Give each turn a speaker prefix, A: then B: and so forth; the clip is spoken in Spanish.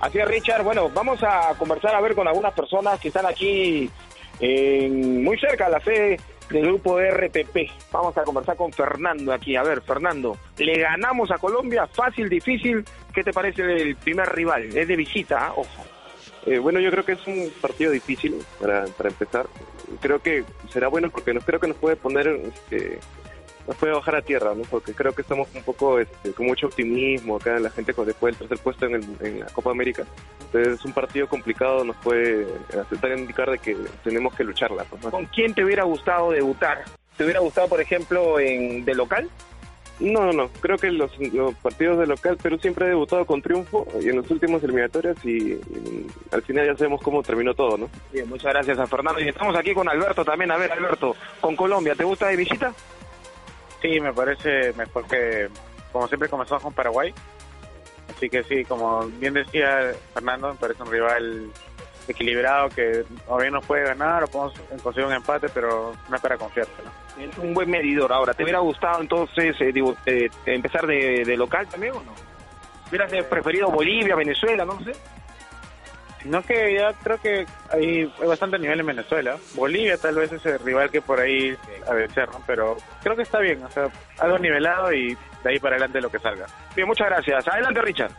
A: Así es, Richard. Bueno, vamos a conversar a ver con algunas personas que están aquí en, muy cerca de la sede del grupo RPP. Vamos a conversar con Fernando aquí. A ver, Fernando, ¿le ganamos a Colombia? ¿Fácil, difícil? ¿Qué te parece del primer rival? Es de visita, ¿ah? ojo.
B: Eh, bueno, yo creo que es un partido difícil para, para empezar. Creo que será bueno porque nos, creo que nos puede poner, este, nos puede bajar a tierra, ¿no? Porque creo que estamos un poco este, con mucho optimismo acá, la gente después del tercer puesto en, el, en la Copa América. Entonces es un partido complicado, nos puede aceptar indicar de que tenemos que lucharla. ¿no?
A: ¿Con quién te hubiera gustado debutar? ¿Te hubiera gustado, por ejemplo, en de local?
B: No, no, no. Creo que los, los partidos de local, Perú siempre ha debutado con triunfo y en los últimos eliminatorias y, y al final ya sabemos cómo terminó todo, ¿no?
A: Bien, muchas gracias a Fernando. Y estamos aquí con Alberto también. A ver, Alberto, con Colombia, ¿te gusta de visita?
C: Sí, me parece mejor que, como siempre, comenzamos con Paraguay. Así que sí, como bien decía Fernando, me parece un rival equilibrado que o bien nos puede ganar o podemos conseguir un empate, pero no es para confiarse.
A: Es un buen medidor. Ahora, ¿te hubiera gustado entonces eh, digo, eh, empezar de, local también o no? ¿Hubieras preferido Bolivia, Venezuela, no sé?
C: Sino que ya creo que hay bastante nivel en Venezuela. Bolivia tal vez es el rival que por ahí a vencer, ¿no? Pero creo que está bien, o sea, algo nivelado y de ahí para adelante lo que salga.
A: Bien, muchas gracias. Adelante, Richard.